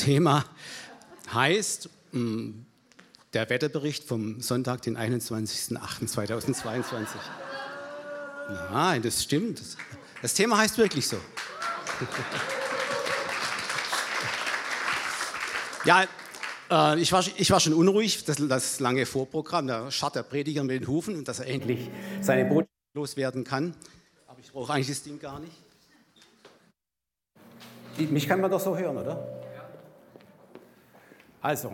Thema heißt mm, der Wetterbericht vom Sonntag, den 21.08.2022. Nein, das stimmt. Das Thema heißt wirklich so. Ja, äh, ich, war, ich war schon unruhig, das, das lange Vorprogramm, da scharrt der Prediger mit den Hufen, dass er endlich seine Botschaft loswerden kann. Aber ich brauche eigentlich das Ding gar nicht. Mich kann man doch so hören, oder? Also,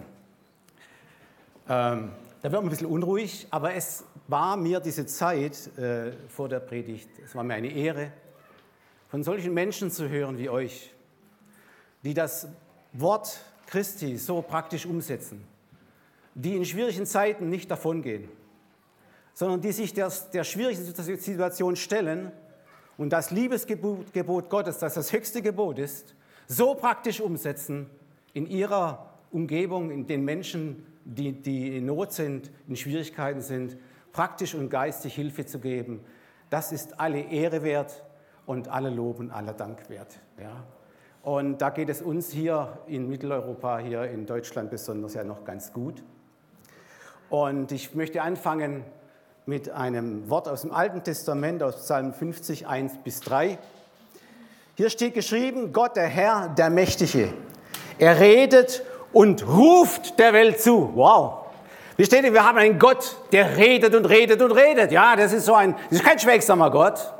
ähm, da wird man ein bisschen unruhig, aber es war mir diese Zeit äh, vor der Predigt, es war mir eine Ehre, von solchen Menschen zu hören wie euch, die das Wort Christi so praktisch umsetzen, die in schwierigen Zeiten nicht davongehen, sondern die sich der, der schwierigen Situation stellen und das Liebesgebot Gottes, das das höchste Gebot ist, so praktisch umsetzen in ihrer Umgebung, in den Menschen, die, die in Not sind, in Schwierigkeiten sind, praktisch und geistig Hilfe zu geben, das ist alle Ehre wert und alle Lob und aller Dank wert. Ja. Und da geht es uns hier in Mitteleuropa, hier in Deutschland besonders ja noch ganz gut. Und ich möchte anfangen mit einem Wort aus dem Alten Testament, aus Psalm 50, 1 bis 3. Hier steht geschrieben, Gott, der Herr, der Mächtige. Er redet und ruft der Welt zu. Wow. Wie steht hier, wir haben einen Gott, der redet und redet und redet. Ja, das ist so ein, das ist kein schwächsamer Gott.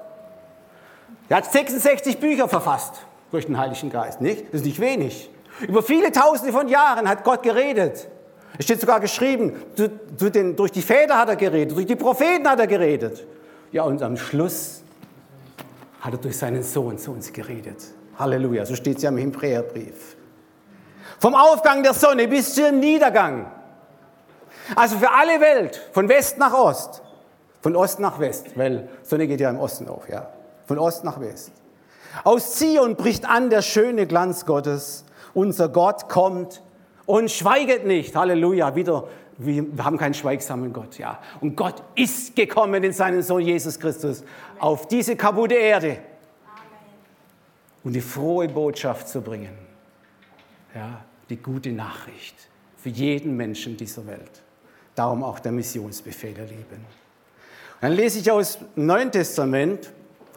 Er hat 66 Bücher verfasst durch den Heiligen Geist, nicht? Das ist nicht wenig. Über viele Tausende von Jahren hat Gott geredet. Es steht sogar geschrieben, zu, zu den, durch die Väter hat er geredet, durch die Propheten hat er geredet. Ja, und am Schluss hat er durch seinen Sohn zu uns geredet. Halleluja, so steht es ja im Hebräerbrief. Vom Aufgang der Sonne bis zum Niedergang. Also für alle Welt, von West nach Ost, von Ost nach West, weil Sonne geht ja im Osten auf, ja. Von Ost nach West. Aus Zion bricht an der schöne Glanz Gottes. Unser Gott kommt und schweiget nicht. Halleluja. Wieder, wir haben keinen schweigsamen Gott, ja. Und Gott ist gekommen in seinen Sohn Jesus Christus auf diese kaputte Erde, um die frohe Botschaft zu bringen ja, die gute Nachricht für jeden Menschen dieser Welt. Darum auch der Missionsbefehl, ihr Lieben. Dann lese ich aus dem Neuen Testament,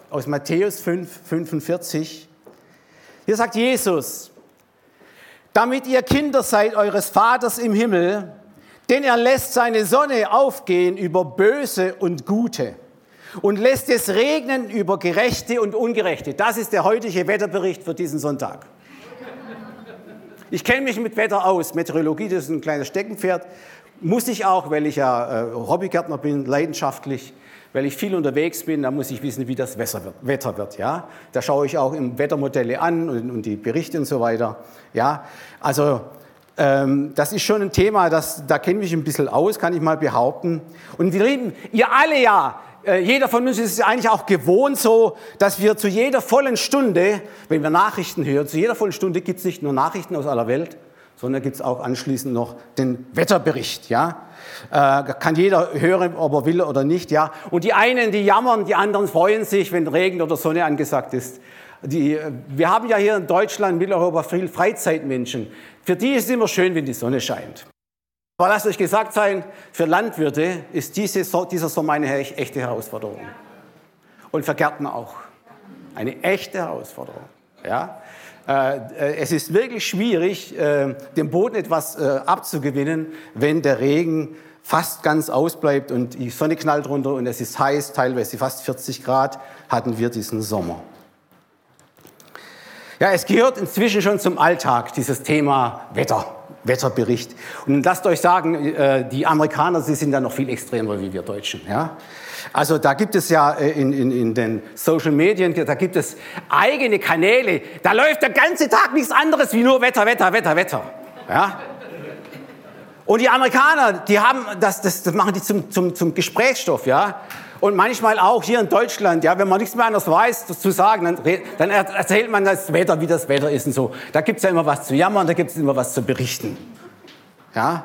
aus Matthäus 5, 45. Hier sagt Jesus, damit ihr Kinder seid eures Vaters im Himmel, denn er lässt seine Sonne aufgehen über Böse und Gute und lässt es regnen über Gerechte und Ungerechte. Das ist der heutige Wetterbericht für diesen Sonntag. Ich kenne mich mit Wetter aus. Meteorologie, das ist ein kleines Steckenpferd. Muss ich auch, weil ich ja äh, Hobbygärtner bin, leidenschaftlich, weil ich viel unterwegs bin, da muss ich wissen, wie das Wetter wird. Ja? Da schaue ich auch im Wettermodelle an und, und die Berichte und so weiter. Ja? Also ähm, das ist schon ein Thema, das, da kenne ich mich ein bisschen aus, kann ich mal behaupten. Und wir reden, ihr alle ja, jeder von uns ist es eigentlich auch gewohnt so, dass wir zu jeder vollen Stunde, wenn wir Nachrichten hören, zu jeder vollen Stunde gibt es nicht nur Nachrichten aus aller Welt, sondern gibt es auch anschließend noch den Wetterbericht, ja. Äh, kann jeder hören, ob er will oder nicht, ja. Und die einen, die jammern, die anderen freuen sich, wenn Regen oder Sonne angesagt ist. Die, äh, wir haben ja hier in Deutschland, Mitteleuropa viel Freizeitmenschen. Für die ist es immer schön, wenn die Sonne scheint. Aber lasst euch gesagt sein, für Landwirte ist diese, dieser Sommer eine echte Herausforderung. Und für Gärtner auch. Eine echte Herausforderung. Ja? Äh, äh, es ist wirklich schwierig, äh, dem Boden etwas abzugewinnen, wenn der Regen fast ganz ausbleibt und die Sonne knallt runter und es ist heiß, teilweise fast 40 Grad hatten wir diesen Sommer. Ja, es gehört inzwischen schon zum Alltag, dieses Thema Wetter. Wetterbericht. Und lasst euch sagen, äh, die Amerikaner, sie sind da noch viel extremer wie wir Deutschen. Ja? Also da gibt es ja äh, in, in, in den Social Medien, da gibt es eigene Kanäle, da läuft der ganze Tag nichts anderes wie nur Wetter, Wetter, Wetter, Wetter. Ja? Und die Amerikaner, die haben das, das, das machen die zum, zum, zum Gesprächsstoff, ja. Und manchmal auch hier in Deutschland, ja, wenn man nichts mehr anderes weiß zu sagen, dann, dann erzählt man das Wetter, wie das Wetter ist und so. Da gibt es ja immer was zu jammern, da gibt es immer was zu berichten. Ja?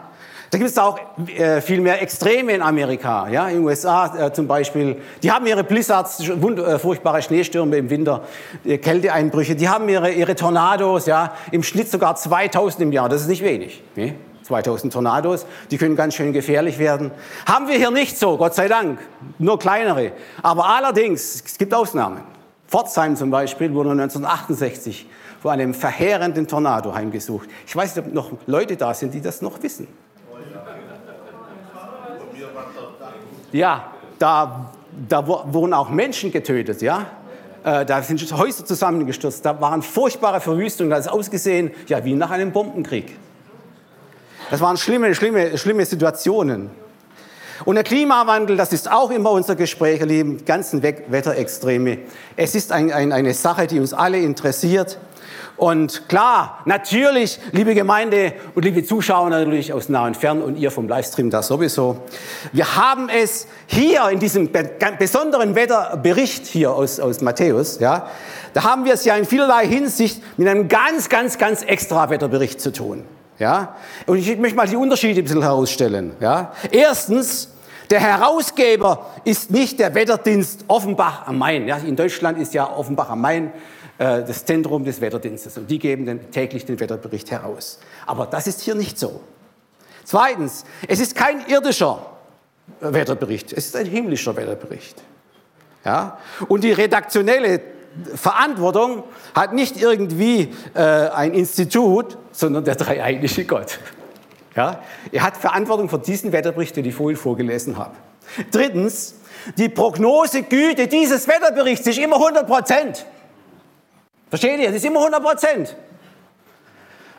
Da gibt es auch äh, viel mehr Extreme in Amerika, ja, in den USA äh, zum Beispiel. Die haben ihre Blizzards, äh, furchtbare Schneestürme im Winter, äh, Kälteeinbrüche. Die haben ihre, ihre Tornados, ja, im Schnitt sogar 2000 im Jahr. Das ist nicht wenig. Ne? 2000 Tornados, die können ganz schön gefährlich werden. Haben wir hier nicht so, Gott sei Dank, nur kleinere. Aber allerdings, es gibt Ausnahmen. Pforzheim zum Beispiel wurde 1968 vor einem verheerenden Tornado heimgesucht. Ich weiß nicht, ob noch Leute da sind, die das noch wissen. Ja, da, da wurden auch Menschen getötet, ja. Äh, da sind Häuser zusammengestürzt, da waren furchtbare Verwüstungen, da ist ausgesehen, ja, wie nach einem Bombenkrieg. Das waren schlimme, schlimme, schlimme Situationen. Und der Klimawandel, das ist auch immer unser Gespräch, ihr Lieben, ganzen Wetterextreme. Es ist ein, ein, eine Sache, die uns alle interessiert. Und klar, natürlich, liebe Gemeinde und liebe Zuschauer natürlich aus nah und fern und ihr vom Livestream da sowieso. Wir haben es hier in diesem besonderen Wetterbericht hier aus, aus Matthäus, ja, da haben wir es ja in vielerlei Hinsicht mit einem ganz, ganz, ganz extra Wetterbericht zu tun. Ja? Und ich möchte mal die Unterschiede ein bisschen herausstellen. Ja? Erstens, der Herausgeber ist nicht der Wetterdienst Offenbach am Main. Ja? In Deutschland ist ja Offenbach am Main äh, das Zentrum des Wetterdienstes und die geben den, täglich den Wetterbericht heraus. Aber das ist hier nicht so. Zweitens, es ist kein irdischer Wetterbericht, es ist ein himmlischer Wetterbericht. Ja? Und die redaktionelle Verantwortung hat nicht irgendwie äh, ein Institut, sondern der dreieinige Gott. Ja? Er hat Verantwortung für diesen Wetterbericht, den ich vorhin vorgelesen habe. Drittens, die Prognosegüte dieses Wetterberichts ist immer 100 Prozent. Versteht ihr? Es ist immer 100 Prozent.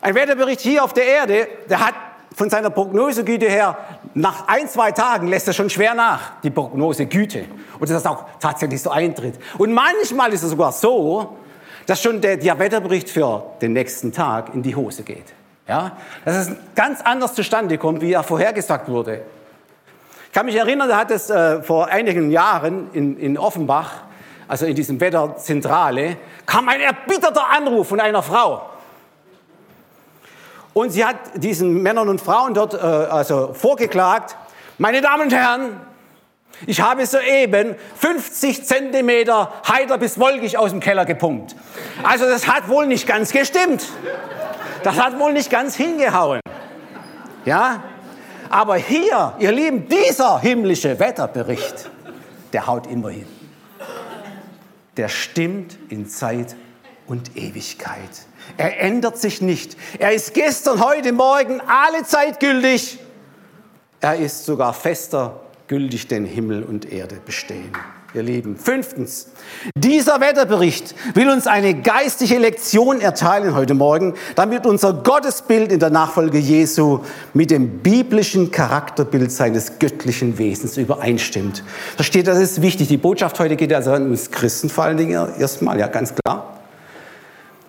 Ein Wetterbericht hier auf der Erde, der hat von seiner Prognosegüte her, nach ein, zwei Tagen lässt er schon schwer nach, die Prognosegüte. Und dass das auch tatsächlich so eintritt. Und manchmal ist es sogar so, dass schon der, der Wetterbericht für den nächsten Tag in die Hose geht. Ja? Dass es ganz anders zustande kommt, wie er vorhergesagt wurde. Ich kann mich erinnern, da hat es äh, vor einigen Jahren in, in Offenbach also in diesem Wetterzentrale, kam ein erbitterter Anruf von einer Frau. Und sie hat diesen Männern und Frauen dort äh, also vorgeklagt, meine Damen und Herren, ich habe soeben 50 Zentimeter heiter bis wolkig aus dem Keller gepumpt. Also das hat wohl nicht ganz gestimmt. Das hat wohl nicht ganz hingehauen. Ja? Aber hier, ihr Lieben, dieser himmlische Wetterbericht, der haut immer hin der stimmt in Zeit und Ewigkeit. Er ändert sich nicht. Er ist gestern, heute, morgen alle Zeit gültig. Er ist sogar fester gültig, denn Himmel und Erde bestehen ihr Lieben. Fünftens, dieser Wetterbericht will uns eine geistige Lektion erteilen heute Morgen, damit unser Gottesbild in der Nachfolge Jesu mit dem biblischen Charakterbild seines göttlichen Wesens übereinstimmt. Versteht, das ist wichtig. Die Botschaft heute geht also an uns Christen vor allen Dingen erstmal, ja, ganz klar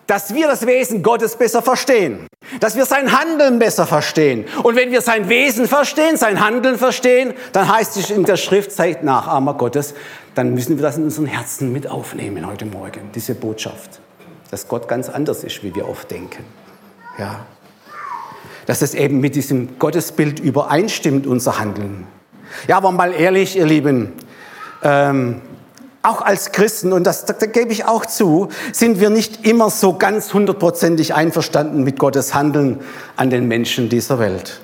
dass wir das Wesen Gottes besser verstehen, dass wir sein Handeln besser verstehen. Und wenn wir sein Wesen verstehen, sein Handeln verstehen, dann heißt es in der Schrift, seid Nachahmer Gottes, dann müssen wir das in unseren Herzen mit aufnehmen heute Morgen, diese Botschaft, dass Gott ganz anders ist, wie wir oft denken. Ja. Dass es eben mit diesem Gottesbild übereinstimmt, unser Handeln. Ja, aber mal ehrlich, ihr Lieben, ähm, auch als Christen, und das, das gebe ich auch zu, sind wir nicht immer so ganz hundertprozentig einverstanden mit Gottes Handeln an den Menschen dieser Welt.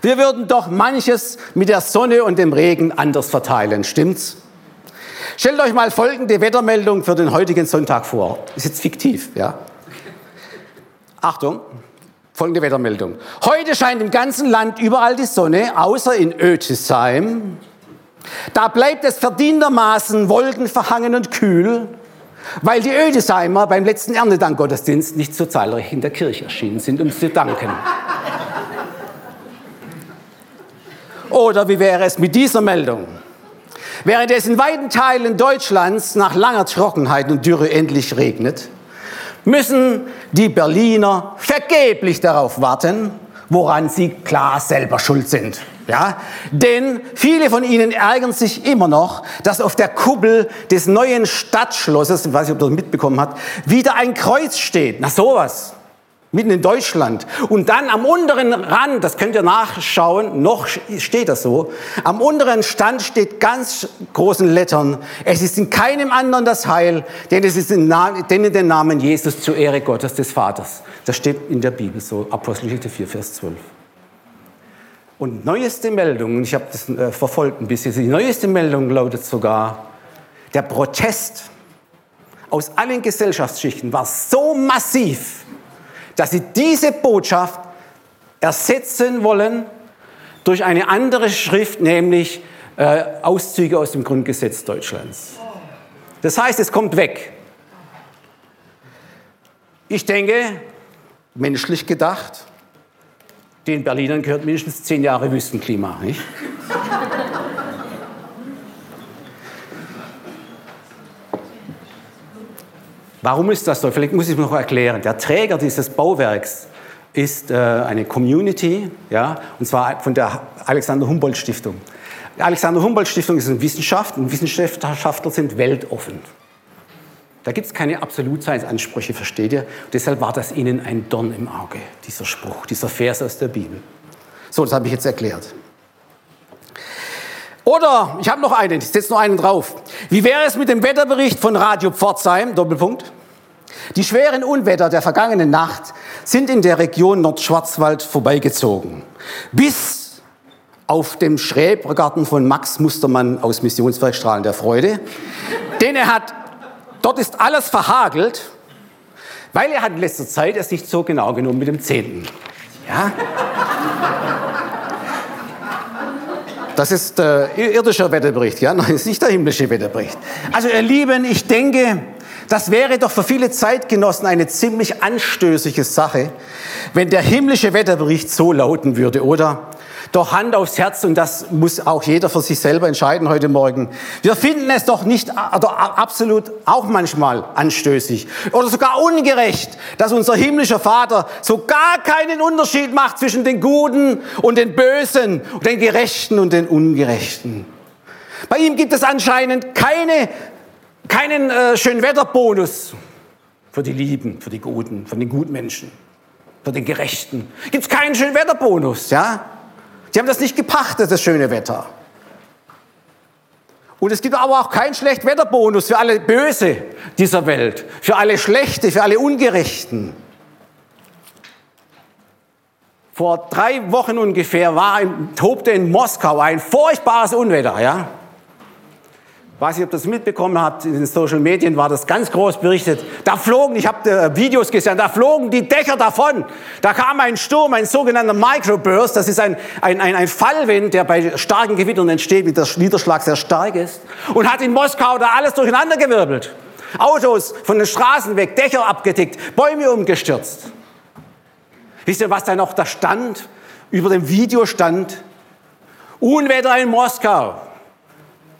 Wir würden doch manches mit der Sonne und dem Regen anders verteilen, stimmt's? Stellt euch mal folgende Wettermeldung für den heutigen Sonntag vor. Ist jetzt fiktiv, ja? Achtung, folgende Wettermeldung. Heute scheint im ganzen Land überall die Sonne, außer in Ötisheim, da bleibt es verdientermaßen wolkenverhangen und kühl, weil die Ödesheimer beim letzten Erntedankgottesdienst nicht so zahlreich in der Kirche erschienen sind, um zu danken. Oder wie wäre es mit dieser Meldung? Während es in weiten Teilen Deutschlands nach langer Trockenheit und Dürre endlich regnet, müssen die Berliner vergeblich darauf warten, woran sie klar selber schuld sind. Ja? Denn viele von ihnen ärgern sich immer noch, dass auf der Kuppel des neuen Stadtschlosses, ich weiß nicht, ob ihr das mitbekommen habt, wieder ein Kreuz steht. Na sowas. mitten in Deutschland. Und dann am unteren Rand, das könnt ihr nachschauen, noch steht das so, am unteren Stand steht ganz großen Lettern, es ist in keinem anderen das Heil, denn es ist in, denn in den Namen Jesus zur Ehre Gottes des Vaters. Das steht in der Bibel so, Apostelgeschichte 4, Vers 12. Und neueste Meldung, ich habe das äh, verfolgt ein bisschen, die neueste Meldung lautet sogar, der Protest aus allen Gesellschaftsschichten war so massiv, dass sie diese Botschaft ersetzen wollen durch eine andere Schrift, nämlich äh, Auszüge aus dem Grundgesetz Deutschlands. Das heißt, es kommt weg. Ich denke, menschlich gedacht, den Berlinern gehört mindestens zehn Jahre Wüstenklima. Nicht? Warum ist das so? Vielleicht muss ich es noch erklären. Der Träger dieses Bauwerks ist äh, eine Community, ja, und zwar von der Alexander Humboldt Stiftung. Die Alexander Humboldt Stiftung ist eine Wissenschaft und Wissenschaftler sind weltoffen. Da gibt es keine Absolutseinsansprüche, versteht ihr? Deshalb war das ihnen ein Dorn im Auge, dieser Spruch, dieser Vers aus der Bibel. So, das habe ich jetzt erklärt. Oder, ich habe noch einen, ich setze noch einen drauf. Wie wäre es mit dem Wetterbericht von Radio Pforzheim? Doppelpunkt. Die schweren Unwetter der vergangenen Nacht sind in der Region Nordschwarzwald vorbeigezogen. Bis auf dem Schrebergarten von Max Mustermann aus Missionswerk Strahlen der Freude. Denn er hat, dort ist alles verhagelt, weil er hat in letzter Zeit es nicht so genau genommen mit dem Zehnten. Ja? Das ist der äh, irdische Wetterbericht, ja? Nein, ist nicht der himmlische Wetterbericht. Also ihr Lieben, ich denke, das wäre doch für viele Zeitgenossen eine ziemlich anstößige Sache, wenn der himmlische Wetterbericht so lauten würde, oder? Doch Hand aufs Herz, und das muss auch jeder für sich selber entscheiden heute Morgen. Wir finden es doch nicht oder absolut auch manchmal anstößig oder sogar ungerecht, dass unser himmlischer Vater so gar keinen Unterschied macht zwischen den Guten und den Bösen, und den Gerechten und den Ungerechten. Bei ihm gibt es anscheinend keine, keinen äh, Schönwetterbonus für die Lieben, für die Guten, für den Gutmenschen, für den Gerechten. Gibt es keinen Schönwetterbonus, ja? Sie haben das nicht gepachtet, das schöne Wetter. Und es gibt aber auch keinen Schlechtwetterbonus für alle Böse dieser Welt, für alle Schlechte, für alle Ungerechten. Vor drei Wochen ungefähr war, tobte in Moskau ein furchtbares Unwetter. Ja? Weiß nicht, ob das mitbekommen habt, in den Social Medien war das ganz groß berichtet. Da flogen, ich habe äh, Videos gesehen, da flogen die Dächer davon. Da kam ein Sturm, ein sogenannter Microburst. Das ist ein, ein, ein, ein Fallwind, der bei starken Gewittern entsteht, wie der Niederschlag sehr stark ist. Und hat in Moskau da alles durcheinandergewirbelt. Autos von den Straßen weg, Dächer abgedeckt, Bäume umgestürzt. Wisst ihr, was da noch da stand? Über dem Video stand, Unwetter in Moskau.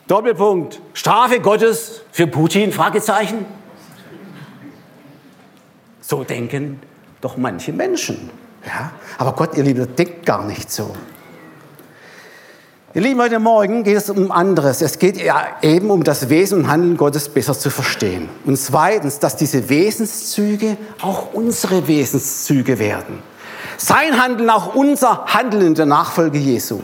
Doppelpunkt. Strafe Gottes für Putin? Fragezeichen. So denken doch manche Menschen. Ja? Aber Gott, ihr Lieben, denkt gar nicht so. Ihr Lieben, heute Morgen geht es um anderes. Es geht ja eben um das Wesen und Handeln Gottes besser zu verstehen. Und zweitens, dass diese Wesenszüge auch unsere Wesenszüge werden. Sein Handeln, auch unser Handeln in der Nachfolge Jesu,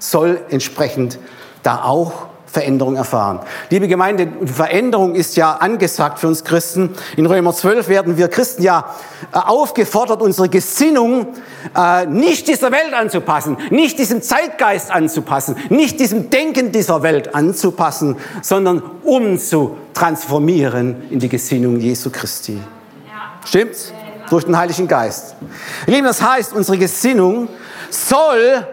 soll entsprechend da auch Veränderung erfahren. Liebe Gemeinde, Veränderung ist ja angesagt für uns Christen. In Römer 12 werden wir Christen ja äh, aufgefordert, unsere Gesinnung äh, nicht dieser Welt anzupassen, nicht diesem Zeitgeist anzupassen, nicht diesem Denken dieser Welt anzupassen, sondern umzutransformieren in die Gesinnung Jesu Christi. Stimmt's? Durch den Heiligen Geist. Lieben, das heißt, unsere Gesinnung soll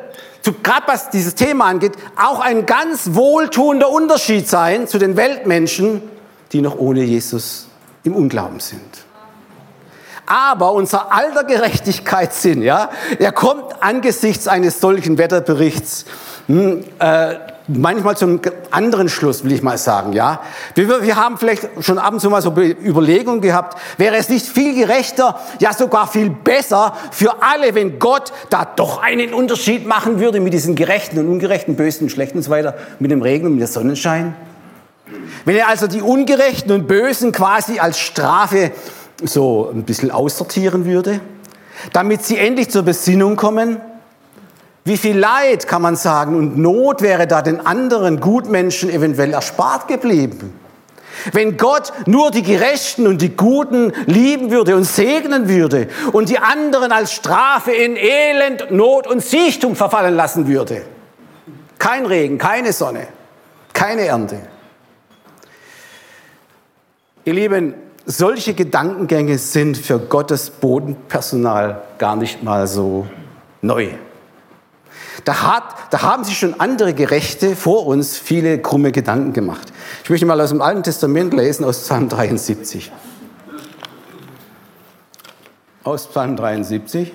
gerade was dieses Thema angeht, auch ein ganz wohltuender Unterschied sein zu den Weltmenschen, die noch ohne Jesus im Unglauben sind. Aber unser alter Gerechtigkeitssinn, ja, er kommt angesichts eines solchen Wetterberichts hm, äh, manchmal zum anderen Schluss, will ich mal sagen, ja. Wir, wir haben vielleicht schon ab und zu mal so Überlegungen gehabt, wäre es nicht viel gerechter, ja sogar viel besser für alle, wenn Gott da doch einen Unterschied machen würde mit diesen gerechten und ungerechten, bösen und schlechten und so weiter, mit dem Regen und mit dem Sonnenschein? Wenn er also die Ungerechten und Bösen quasi als Strafe so ein bisschen aussortieren würde, damit sie endlich zur Besinnung kommen? Wie viel Leid, kann man sagen, und Not wäre da den anderen Gutmenschen eventuell erspart geblieben? Wenn Gott nur die Gerechten und die Guten lieben würde und segnen würde und die anderen als Strafe in Elend, Not und Siechtum verfallen lassen würde. Kein Regen, keine Sonne, keine Ernte. Ihr Lieben, solche Gedankengänge sind für Gottes Bodenpersonal gar nicht mal so neu. Da, hat, da haben sich schon andere Gerechte vor uns viele krumme Gedanken gemacht. Ich möchte mal aus dem Alten Testament lesen, aus Psalm 73. Aus Psalm 73.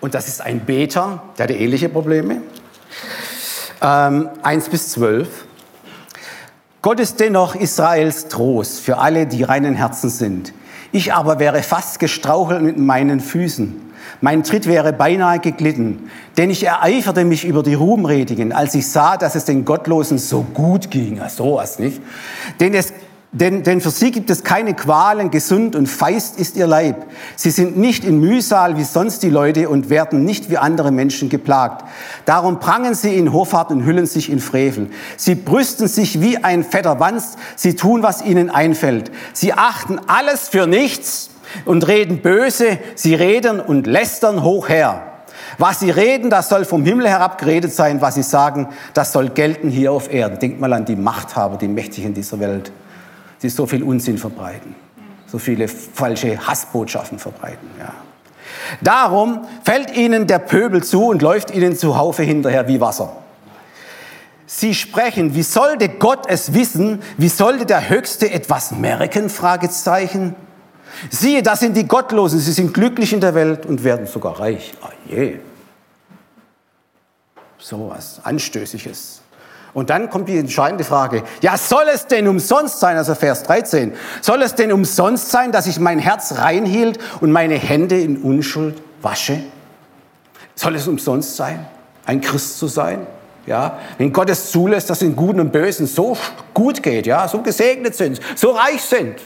Und das ist ein Beter, der hatte ähnliche Probleme. Ähm, 1 bis 12. Gott ist dennoch Israels Trost für alle, die reinen Herzen sind. Ich aber wäre fast gestrauchelt mit meinen Füßen. Mein Tritt wäre beinahe geglitten, denn ich ereiferte mich über die Ruhmredigen, als ich sah, dass es den Gottlosen so gut ging. Ja, sowas nicht. Denn es denn, denn für sie gibt es keine Qualen, gesund und feist ist ihr Leib. Sie sind nicht in Mühsal wie sonst die Leute und werden nicht wie andere Menschen geplagt. Darum prangen sie in Hoffart und hüllen sich in Frevel. Sie brüsten sich wie ein fetter Wanst, sie tun, was ihnen einfällt. Sie achten alles für nichts und reden böse, sie reden und lästern hoch her. Was sie reden, das soll vom Himmel herab geredet sein. Was sie sagen, das soll gelten hier auf Erden. Denkt mal an die Machthaber, die Mächtigen dieser Welt die so viel Unsinn verbreiten, so viele falsche Hassbotschaften verbreiten. Ja. Darum fällt ihnen der Pöbel zu und läuft ihnen zu Haufe hinterher wie Wasser. Sie sprechen, wie sollte Gott es wissen? Wie sollte der Höchste etwas merken? Fragezeichen. Siehe, das sind die Gottlosen. Sie sind glücklich in der Welt und werden sogar reich. Ah je. So was Anstößiges. Und dann kommt die entscheidende Frage, ja, soll es denn umsonst sein, also Vers 13, soll es denn umsonst sein, dass ich mein Herz reinhielt und meine Hände in Unschuld wasche? Soll es umsonst sein, ein Christ zu sein? Ja, wenn Gott es zulässt, dass den Guten und Bösen so gut geht, ja, so gesegnet sind, so reich sind.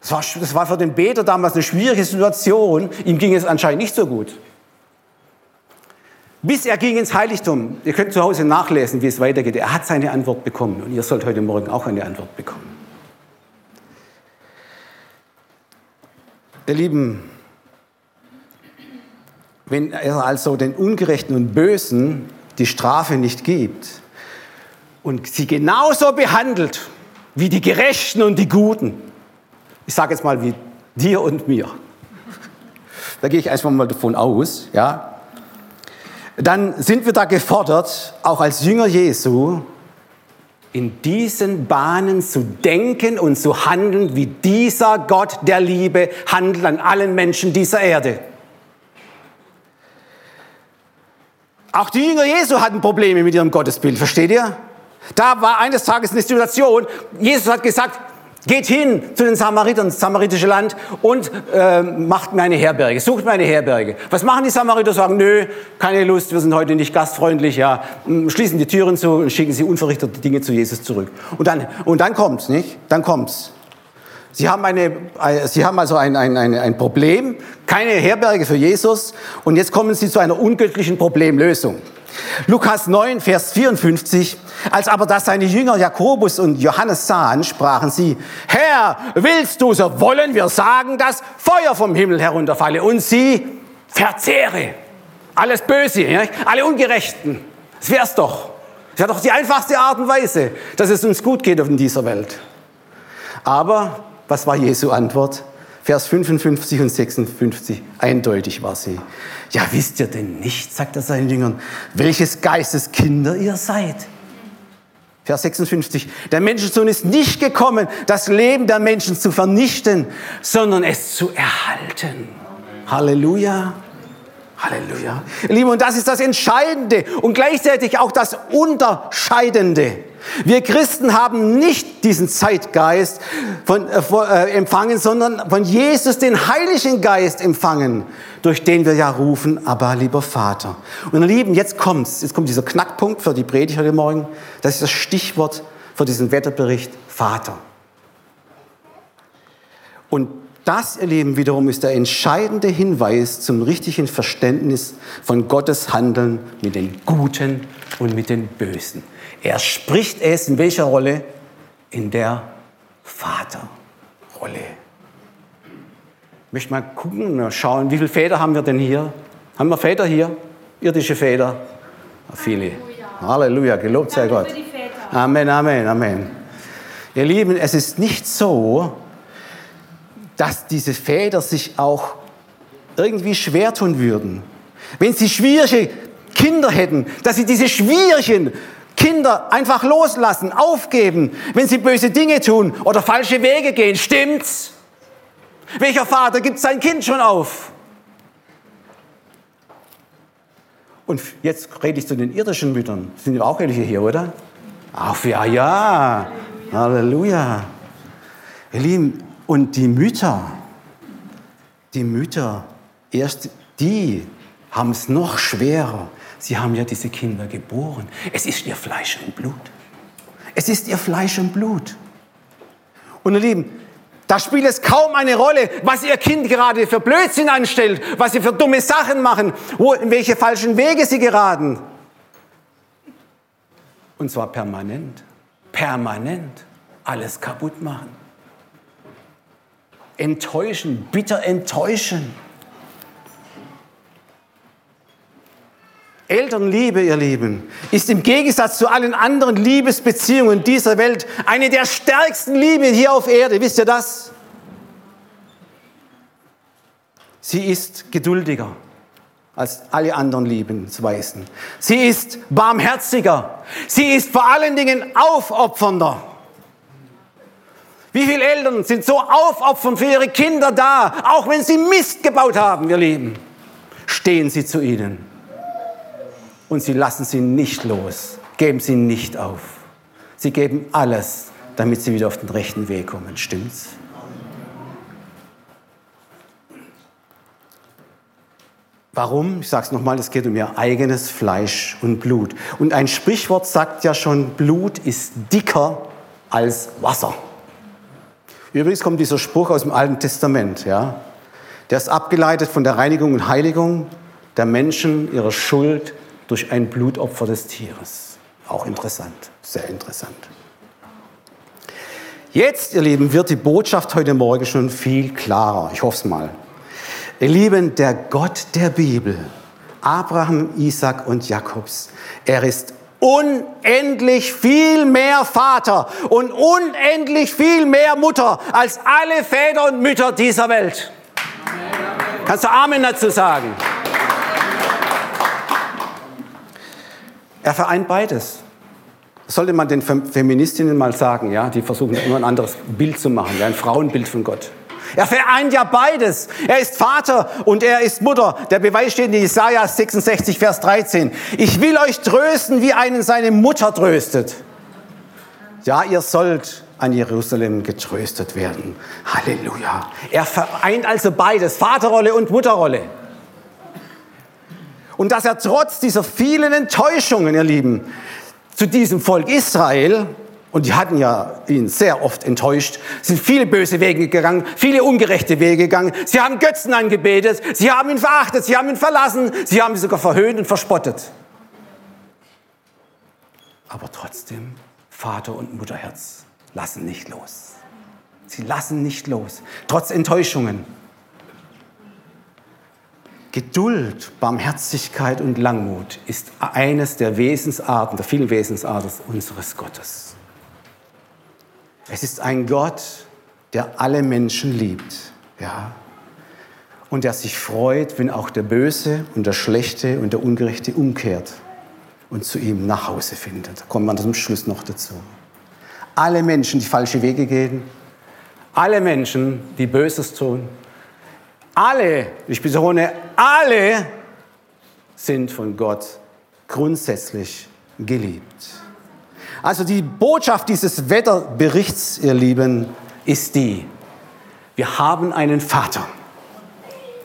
Das war, das war für den Beter damals eine schwierige Situation. Ihm ging es anscheinend nicht so gut. Bis er ging ins Heiligtum. Ihr könnt zu Hause nachlesen, wie es weitergeht. Er hat seine Antwort bekommen und ihr sollt heute Morgen auch eine Antwort bekommen. Ihr Lieben, wenn er also den Ungerechten und Bösen die Strafe nicht gibt und sie genauso behandelt wie die Gerechten und die Guten, ich sage jetzt mal wie dir und mir, da gehe ich einfach mal davon aus, ja, dann sind wir da gefordert, auch als Jünger Jesu, in diesen Bahnen zu denken und zu handeln, wie dieser Gott der Liebe handelt an allen Menschen dieser Erde. Auch die Jünger Jesu hatten Probleme mit ihrem Gottesbild, versteht ihr? Da war eines Tages eine Situation, Jesus hat gesagt, Geht hin zu den Samaritern, das samaritische Land, und äh, macht mir eine Herberge, sucht mir eine Herberge. Was machen die Samariter? Sagen, nö, keine Lust, wir sind heute nicht gastfreundlich, ja. Schließen die Türen zu und schicken sie unverrichtete Dinge zu Jesus zurück. Und dann, und dann kommt's, nicht? Dann kommt's. Sie haben, eine, äh, Sie haben also ein, ein, ein, ein Problem, keine Herberge für Jesus, und jetzt kommen Sie zu einer ungöttlichen Problemlösung. Lukas 9, Vers 54. Als aber das seine Jünger Jakobus und Johannes sahen, sprachen sie, Herr, willst du, so wollen wir sagen, dass Feuer vom Himmel herunterfalle und sie verzehre. Alles Böse, ja? alle Ungerechten. Das wär's doch. Das wäre doch die einfachste Art und Weise, dass es uns gut geht in dieser Welt. Aber was war Jesu Antwort? Vers 55 und 56, eindeutig war sie. Ja, wisst ihr denn nicht, sagt er seinen Jüngern, welches Geistes Kinder ihr seid? Vers 56, der Menschensohn ist nicht gekommen, das Leben der Menschen zu vernichten, sondern es zu erhalten. Halleluja. Halleluja. Liebe, und das ist das Entscheidende und gleichzeitig auch das Unterscheidende. Wir Christen haben nicht diesen Zeitgeist von, äh, äh, empfangen, sondern von Jesus den Heiligen Geist empfangen, durch den wir ja rufen, aber lieber Vater. Und ihr Lieben, jetzt kommt's. Jetzt kommt dieser Knackpunkt für die Predigt heute Morgen. Das ist das Stichwort für diesen Wetterbericht Vater. Und das, ihr Lieben, wiederum ist der entscheidende Hinweis zum richtigen Verständnis von Gottes Handeln mit den Guten und mit den Bösen. Er spricht es in welcher Rolle? In der Vaterrolle. Ich möchte mal gucken, schauen, wie viele Väter haben wir denn hier? Haben wir Väter hier? Irdische Väter? Viele. Halleluja, gelobt sei Gott. Amen, Amen, Amen. Ihr Lieben, es ist nicht so, dass diese Väter sich auch irgendwie schwer tun würden. Wenn sie schwierige Kinder hätten, dass sie diese schwierigen Kinder einfach loslassen, aufgeben, wenn sie böse Dinge tun oder falsche Wege gehen. Stimmt's? Welcher Vater gibt sein Kind schon auf? Und jetzt rede ich zu den irdischen Müttern. Sind ja auch welche hier, oder? Ach ja, ja. Halleluja. Ihr Lieben, und die Mütter, die Mütter, erst die haben es noch schwerer. Sie haben ja diese Kinder geboren. Es ist ihr Fleisch und Blut. Es ist ihr Fleisch und Blut. Und ihr Lieben, da spielt es kaum eine Rolle, was ihr Kind gerade für Blödsinn anstellt, was sie für dumme Sachen machen, wo, in welche falschen Wege sie geraten. Und zwar permanent, permanent alles kaputt machen enttäuschen, bitter enttäuschen. Elternliebe, ihr Lieben, ist im Gegensatz zu allen anderen Liebesbeziehungen dieser Welt eine der stärksten Lieben hier auf Erde. Wisst ihr das? Sie ist geduldiger als alle anderen Liebensweisen. Sie ist barmherziger. Sie ist vor allen Dingen aufopfernder. Wie viele Eltern sind so aufopfernd für ihre Kinder da, auch wenn sie Mist gebaut haben, wir Lieben? Stehen sie zu ihnen und sie lassen sie nicht los, geben sie nicht auf. Sie geben alles, damit sie wieder auf den rechten Weg kommen. Stimmt's? Warum? Ich sage es nochmal, es geht um ihr eigenes Fleisch und Blut. Und ein Sprichwort sagt ja schon, Blut ist dicker als Wasser. Übrigens kommt dieser Spruch aus dem Alten Testament. Ja? Der ist abgeleitet von der Reinigung und Heiligung der Menschen ihrer Schuld durch ein Blutopfer des Tieres. Auch interessant, sehr interessant. Jetzt, ihr Lieben, wird die Botschaft heute Morgen schon viel klarer. Ich hoffe es mal. Ihr Lieben, der Gott der Bibel, Abraham, Isaac und Jakobs, er ist unendlich viel mehr Vater und unendlich viel mehr Mutter als alle Väter und Mütter dieser Welt. Kannst du Amen dazu sagen? Er vereint beides. Sollte man den Feministinnen mal sagen, ja? die versuchen immer ein anderes Bild zu machen, ja? ein Frauenbild von Gott. Er vereint ja beides. Er ist Vater und er ist Mutter. Der Beweis steht in Jesaja 66, Vers 13. Ich will euch trösten, wie einen seine Mutter tröstet. Ja, ihr sollt an Jerusalem getröstet werden. Halleluja. Er vereint also beides, Vaterrolle und Mutterrolle. Und dass er trotz dieser vielen Enttäuschungen, ihr Lieben, zu diesem Volk Israel und die hatten ja ihn sehr oft enttäuscht, sind viele böse Wege gegangen, viele ungerechte Wege gegangen. Sie haben Götzen angebetet, sie haben ihn verachtet, sie haben ihn verlassen, sie haben ihn sogar verhöhnt und verspottet. Aber trotzdem, Vater und Mutterherz lassen nicht los. Sie lassen nicht los, trotz Enttäuschungen. Geduld, Barmherzigkeit und Langmut ist eines der Wesensarten, der vielen Wesensarten unseres Gottes. Es ist ein Gott, der alle Menschen liebt. Ja. Und der sich freut, wenn auch der Böse und der Schlechte und der Ungerechte umkehrt und zu ihm nach Hause findet. Da kommt man zum Schluss noch dazu. Alle Menschen, die falsche Wege gehen, alle Menschen, die Böses tun, alle, ich betone, alle sind von Gott grundsätzlich geliebt. Also die Botschaft dieses Wetterberichts, ihr Lieben, ist die, wir haben einen Vater.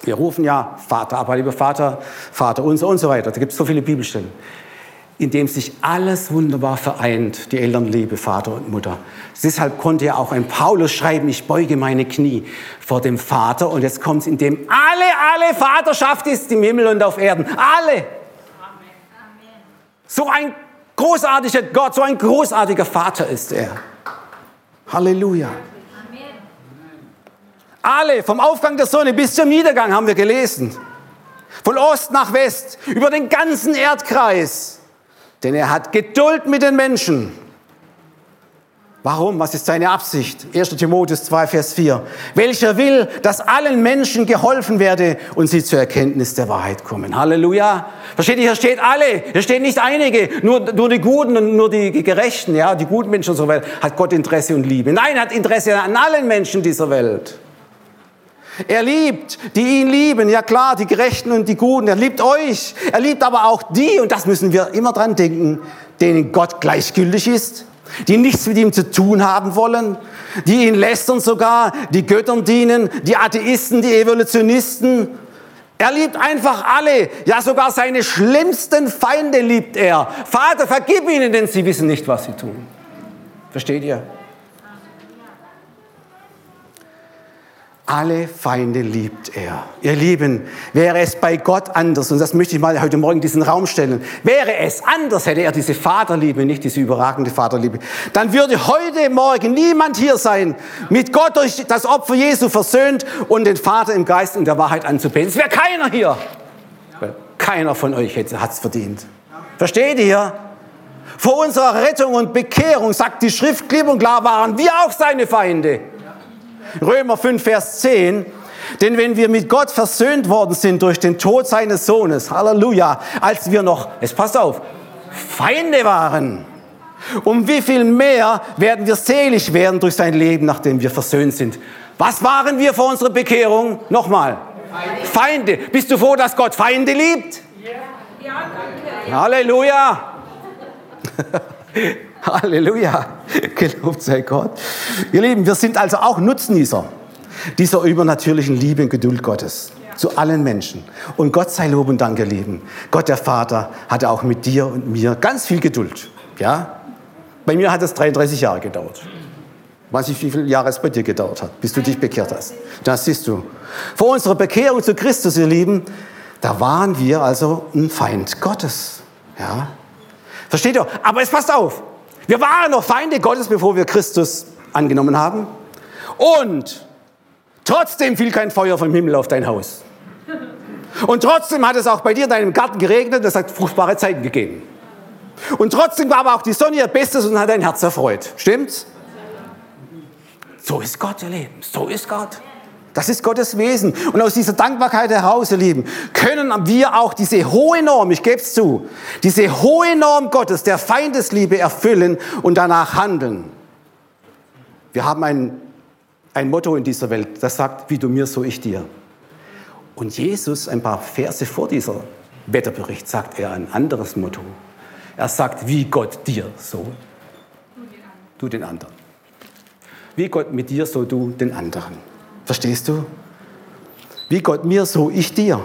Wir rufen ja Vater, aber lieber Vater, Vater unser und so weiter. Da gibt es so viele Bibelstellen. in dem sich alles wunderbar vereint, die Elternliebe, Vater und Mutter. Deshalb konnte ja auch ein Paulus schreiben, ich beuge meine Knie vor dem Vater. Und jetzt kommt es, in dem alle, alle Vaterschaft ist im Himmel und auf Erden. Alle. So ein großartiger Gott, so ein großartiger Vater ist er. Halleluja. Alle, vom Aufgang der Sonne bis zum Niedergang haben wir gelesen. Von Ost nach West, über den ganzen Erdkreis. Denn er hat Geduld mit den Menschen. Warum? Was ist seine Absicht? 1. Timotheus 2, Vers 4. Welcher will, dass allen Menschen geholfen werde und sie zur Erkenntnis der Wahrheit kommen. Halleluja. Versteht ihr, hier steht alle. Hier stehen nicht einige, nur, nur die Guten und nur die Gerechten, ja, die guten Menschen unserer Welt. Hat Gott Interesse und Liebe. Nein, er hat Interesse an allen Menschen dieser Welt. Er liebt, die ihn lieben, ja klar, die Gerechten und die Guten. Er liebt euch. Er liebt aber auch die, und das müssen wir immer dran denken, denen Gott gleichgültig ist, die nichts mit ihm zu tun haben wollen, die ihn lästern sogar, die Göttern dienen, die Atheisten, die Evolutionisten. Er liebt einfach alle, ja sogar seine schlimmsten Feinde liebt er. Vater, vergib ihnen, denn sie wissen nicht, was sie tun. Versteht ihr? Alle Feinde liebt er. Ihr Lieben, wäre es bei Gott anders, und das möchte ich mal heute Morgen in diesen Raum stellen, wäre es anders, hätte er diese Vaterliebe, nicht diese überragende Vaterliebe, dann würde heute Morgen niemand hier sein, mit Gott durch das Opfer Jesu versöhnt und den Vater im Geist und der Wahrheit anzubeten. Es wäre keiner hier. Keiner von euch hat es verdient. Versteht ihr? Vor unserer Rettung und Bekehrung, sagt die Schrift klipp und klar, waren wir auch seine Feinde. Römer 5, Vers 10. Denn wenn wir mit Gott versöhnt worden sind durch den Tod seines Sohnes, Halleluja, als wir noch, es passt auf, Feinde waren, um wie viel mehr werden wir selig werden durch sein Leben, nachdem wir versöhnt sind. Was waren wir vor unserer Bekehrung? Nochmal. Feinde. Feinde. Bist du froh, dass Gott Feinde liebt? Ja. ja danke. Halleluja. Halleluja. Gelobt sei Gott. Ihr Lieben, wir sind also auch Nutznießer dieser übernatürlichen Liebe und Geduld Gottes zu allen Menschen. Und Gott sei Lob und Dank, ihr Lieben. Gott, der Vater, hatte auch mit dir und mir ganz viel Geduld. Ja? Bei mir hat es 33 Jahre gedauert. Weiß nicht, wie viele Jahre es bei dir gedauert hat, bis du dich bekehrt hast. Das siehst du. Vor unserer Bekehrung zu Christus, ihr Lieben, da waren wir also ein Feind Gottes. Ja? Versteht ihr? Aber es passt auf. Wir waren noch Feinde Gottes, bevor wir Christus angenommen haben. Und trotzdem fiel kein Feuer vom Himmel auf dein Haus. Und trotzdem hat es auch bei dir in deinem Garten geregnet und es hat fruchtbare Zeiten gegeben. Und trotzdem war aber auch die Sonne ihr Bestes und hat dein Herz erfreut. Stimmt's? So ist Gott, ihr Leben. So ist Gott. Das ist Gottes Wesen. Und aus dieser Dankbarkeit heraus, ihr Lieben, können wir auch diese hohe Norm, ich gebe es zu, diese hohe Norm Gottes der Feindesliebe erfüllen und danach handeln. Wir haben ein, ein Motto in dieser Welt, das sagt, wie du mir, so ich dir. Und Jesus, ein paar Verse vor dieser Wetterbericht, sagt er ein anderes Motto. Er sagt, wie Gott dir, so du den anderen. Wie Gott mit dir, so du den anderen. Verstehst du? Wie Gott mir, so ich dir.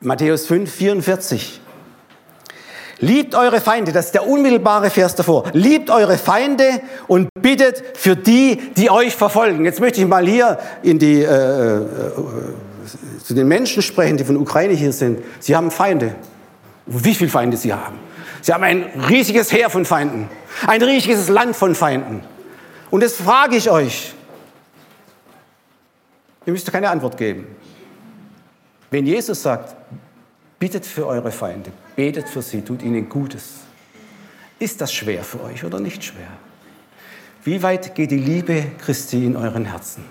Matthäus 5, 44. Liebt eure Feinde, das ist der unmittelbare Vers davor. Liebt eure Feinde und bittet für die, die euch verfolgen. Jetzt möchte ich mal hier in die, äh, äh, zu den Menschen sprechen, die von Ukraine hier sind. Sie haben Feinde. Wie viele Feinde sie haben? Sie haben ein riesiges Heer von Feinden, ein riesiges Land von Feinden. Und jetzt frage ich euch, Ihr müsst keine Antwort geben. Wenn Jesus sagt, bittet für eure Feinde, betet für sie, tut ihnen Gutes, ist das schwer für euch oder nicht schwer? Wie weit geht die Liebe Christi in euren Herzen?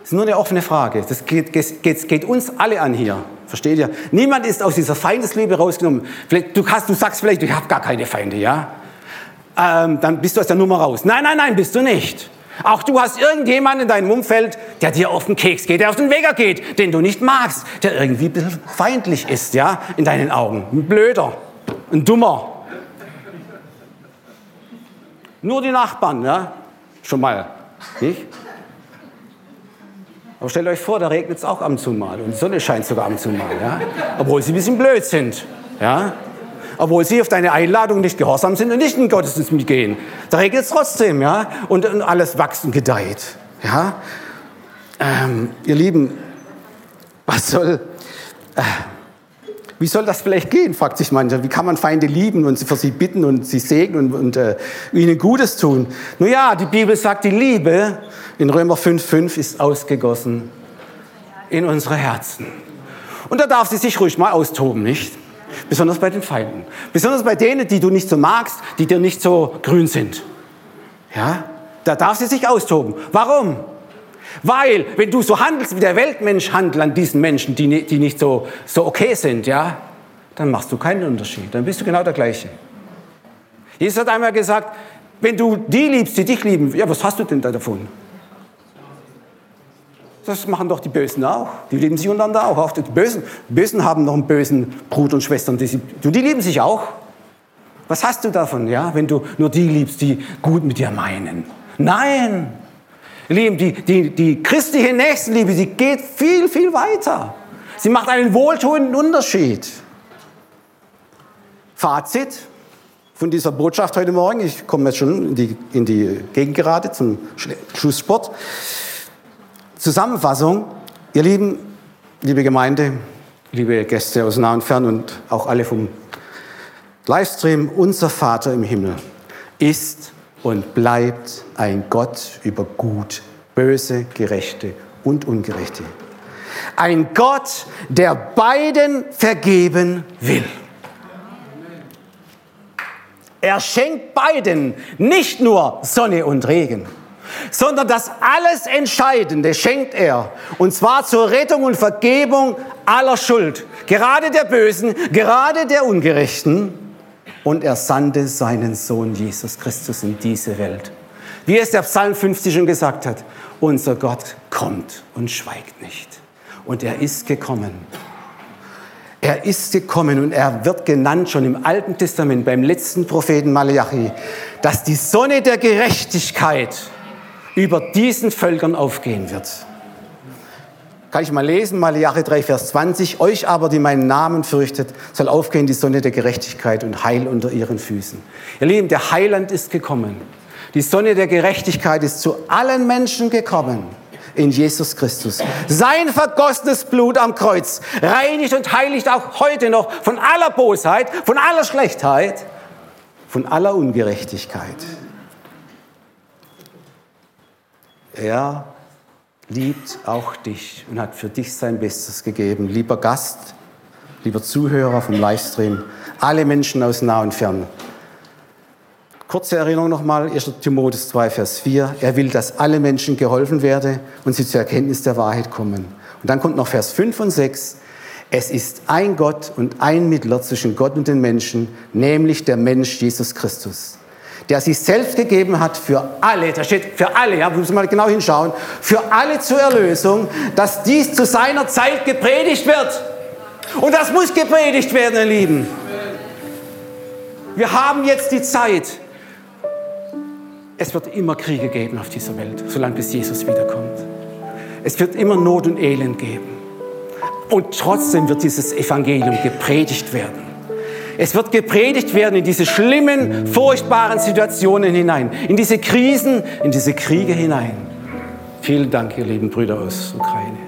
Das ist nur eine offene Frage. Das geht, geht, geht uns alle an hier. Versteht ihr? Niemand ist aus dieser Feindesliebe rausgenommen. Vielleicht, du, hast, du sagst vielleicht, ich habe gar keine Feinde, ja? Ähm, dann bist du aus der Nummer raus. Nein, nein, nein, bist du nicht. Auch du hast irgendjemanden in deinem Umfeld, der dir auf den Keks geht, der auf den Weger geht, den du nicht magst, der irgendwie ein bisschen feindlich ist, ja, in deinen Augen. Ein Blöder, ein Dummer. Nur die Nachbarn, ja, schon mal, nicht? Aber stellt euch vor, da regnet es auch ab und mal und die Sonne scheint sogar ab und mal, ja, obwohl sie ein bisschen blöd sind, ja. Obwohl sie auf deine Einladung nicht gehorsam sind und nicht in den Gottesdienst mitgehen. Da regnet es trotzdem, ja, und, und, alles wächst und gedeiht, ja. Ähm, ihr Lieben, was soll, äh, wie soll das vielleicht gehen, fragt sich mancher. Wie kann man Feinde lieben und für sie bitten und sie segnen und, und äh, ihnen Gutes tun? Nun ja, die Bibel sagt, die Liebe in Römer 5,5 ist ausgegossen in unsere Herzen. Und da darf sie sich ruhig mal austoben, nicht? Besonders bei den Feinden. Besonders bei denen, die du nicht so magst, die dir nicht so grün sind. Ja? Da darf sie sich austoben. Warum? Weil, wenn du so handelst, wie der Weltmensch handelt an diesen Menschen, die, die nicht so, so okay sind, ja, dann machst du keinen Unterschied. Dann bist du genau der Gleiche. Jesus hat einmal gesagt, wenn du die liebst, die dich lieben, ja, was hast du denn da davon? Das machen doch die Bösen auch. Die lieben sich untereinander auch. auch die Bösen, Bösen haben noch einen bösen Bruder und Schwestern. Die, die lieben sich auch. Was hast du davon, ja, wenn du nur die liebst, die gut mit dir meinen? Nein. Lieben, die, die, die christliche Nächstenliebe, sie geht viel, viel weiter. Sie macht einen wohltuenden Unterschied. Fazit von dieser Botschaft heute Morgen. Ich komme jetzt schon in die, in die Gegend gerade zum Schlusssport. Zusammenfassung, ihr Lieben, liebe Gemeinde, liebe Gäste aus nah und fern und auch alle vom Livestream, unser Vater im Himmel ist und bleibt ein Gott über Gut, Böse, Gerechte und Ungerechte. Ein Gott, der beiden vergeben will. Er schenkt beiden nicht nur Sonne und Regen sondern das alles Entscheidende schenkt er. Und zwar zur Rettung und Vergebung aller Schuld, gerade der Bösen, gerade der Ungerechten. Und er sandte seinen Sohn Jesus Christus in diese Welt. Wie es der Psalm 50 schon gesagt hat, unser Gott kommt und schweigt nicht. Und er ist gekommen. Er ist gekommen und er wird genannt schon im Alten Testament beim letzten Propheten Malachi, dass die Sonne der Gerechtigkeit über diesen Völkern aufgehen wird. Kann ich mal lesen, Malachi 3, Vers 20. Euch aber, die meinen Namen fürchtet, soll aufgehen die Sonne der Gerechtigkeit und Heil unter ihren Füßen. Ihr Lieben, der Heiland ist gekommen. Die Sonne der Gerechtigkeit ist zu allen Menschen gekommen in Jesus Christus. Sein vergossenes Blut am Kreuz reinigt und heiligt auch heute noch von aller Bosheit, von aller Schlechtheit, von aller Ungerechtigkeit. Er liebt auch dich und hat für dich sein Bestes gegeben. Lieber Gast, lieber Zuhörer vom Livestream, alle Menschen aus nah und fern. Kurze Erinnerung nochmal, 1. Timotheus 2, Vers 4. Er will, dass alle Menschen geholfen werden und sie zur Erkenntnis der Wahrheit kommen. Und dann kommt noch Vers 5 und 6. Es ist ein Gott und ein Mittler zwischen Gott und den Menschen, nämlich der Mensch Jesus Christus der sich selbst gegeben hat für alle, da steht für alle, ja, müssen wir mal genau hinschauen, für alle zur Erlösung, dass dies zu seiner Zeit gepredigt wird. Und das muss gepredigt werden, ihr Lieben. Wir haben jetzt die Zeit. Es wird immer Kriege geben auf dieser Welt, solange bis Jesus wiederkommt. Es wird immer Not und Elend geben. Und trotzdem wird dieses Evangelium gepredigt werden. Es wird gepredigt werden in diese schlimmen, furchtbaren Situationen hinein, in diese Krisen, in diese Kriege hinein. Vielen Dank, ihr lieben Brüder aus Ukraine,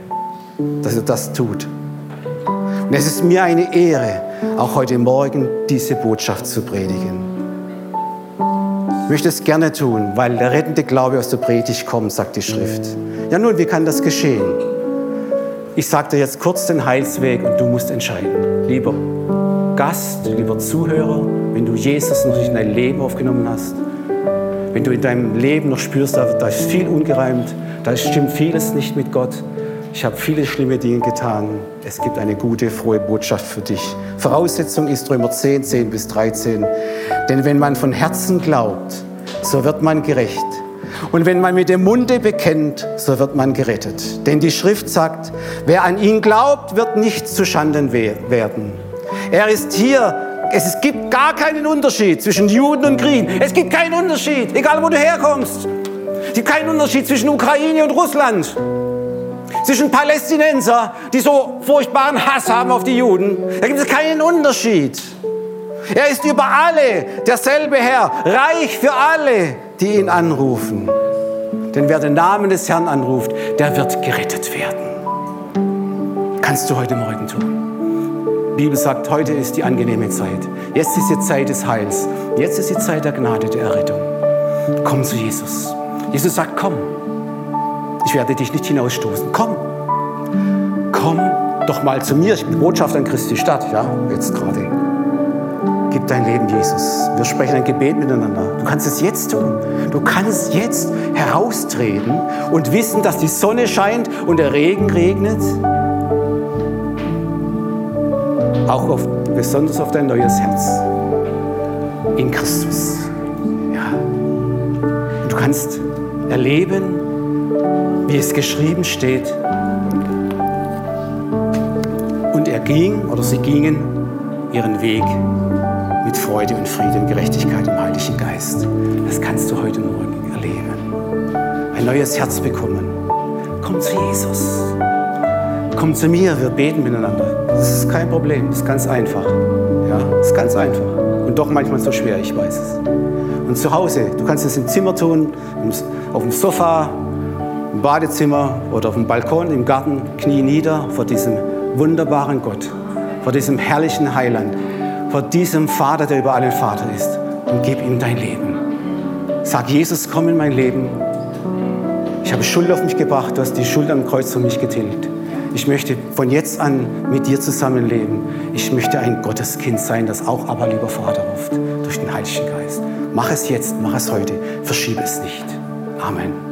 dass ihr das tut. Und es ist mir eine Ehre, auch heute Morgen diese Botschaft zu predigen. Ich möchte es gerne tun, weil der rettende Glaube aus der Predigt kommt, sagt die Schrift. Ja nun, wie kann das geschehen? Ich sage dir jetzt kurz den Heilsweg und du musst entscheiden. Lieber Gast, lieber Zuhörer, wenn du Jesus noch nicht in dein Leben aufgenommen hast, wenn du in deinem Leben noch spürst, da, ist viel ungereimt, da stimmt vieles nicht mit Gott, ich habe viele schlimme Dinge getan. Es gibt eine gute, frohe Botschaft für dich. Voraussetzung ist Römer 10, 10 bis 13. Denn wenn man von Herzen glaubt, so wird man gerecht. Und wenn man mit dem Munde bekennt, so wird man gerettet. Denn die Schrift sagt, wer an ihn glaubt, wird nicht zu Schanden werden. Er ist hier. Es gibt gar keinen Unterschied zwischen Juden und Griechen. Es gibt keinen Unterschied, egal wo du herkommst. Es gibt keinen Unterschied zwischen Ukraine und Russland. Zwischen Palästinenser, die so furchtbaren Hass haben auf die Juden. Da gibt es keinen Unterschied. Er ist über alle derselbe Herr, reich für alle, die ihn anrufen. Denn wer den Namen des Herrn anruft, der wird gerettet werden. Kannst du heute Morgen tun. Bibel sagt, heute ist die angenehme Zeit. Jetzt ist die Zeit des Heils. Jetzt ist die Zeit der Gnade, der Errettung. Komm zu Jesus. Jesus sagt, komm. Ich werde dich nicht hinausstoßen. Komm. Komm doch mal zu mir. Ich bin Botschafter in Christi Stadt. Ja, jetzt gerade. Gib dein Leben Jesus. Wir sprechen ein Gebet miteinander. Du kannst es jetzt tun. Du kannst jetzt heraustreten und wissen, dass die Sonne scheint und der Regen regnet. Auch auf, besonders auf dein neues Herz. In Christus. Ja. Und du kannst erleben, wie es geschrieben steht. Und er ging oder sie gingen ihren Weg mit Freude und Friede und Gerechtigkeit im Heiligen Geist. Das kannst du heute Morgen erleben. Ein neues Herz bekommen. Komm zu Jesus. Komm zu mir, wir beten miteinander. Das ist kein Problem, das ist ganz einfach. Ja, das ist ganz einfach. Und doch manchmal so schwer, ich weiß es. Und zu Hause, du kannst es im Zimmer tun, auf dem Sofa, im Badezimmer oder auf dem Balkon, im Garten, knie nieder vor diesem wunderbaren Gott, vor diesem herrlichen Heiland, vor diesem Vater, der über allen Vater ist und gib ihm dein Leben. Sag, Jesus, komm in mein Leben. Ich habe Schuld auf mich gebracht, du hast die Schuld am Kreuz für mich getilgt. Ich möchte von jetzt an mit dir zusammenleben. Ich möchte ein Gotteskind sein, das auch aber lieber Vater ruft durch den Heiligen Geist. Mach es jetzt, mach es heute, verschiebe es nicht. Amen.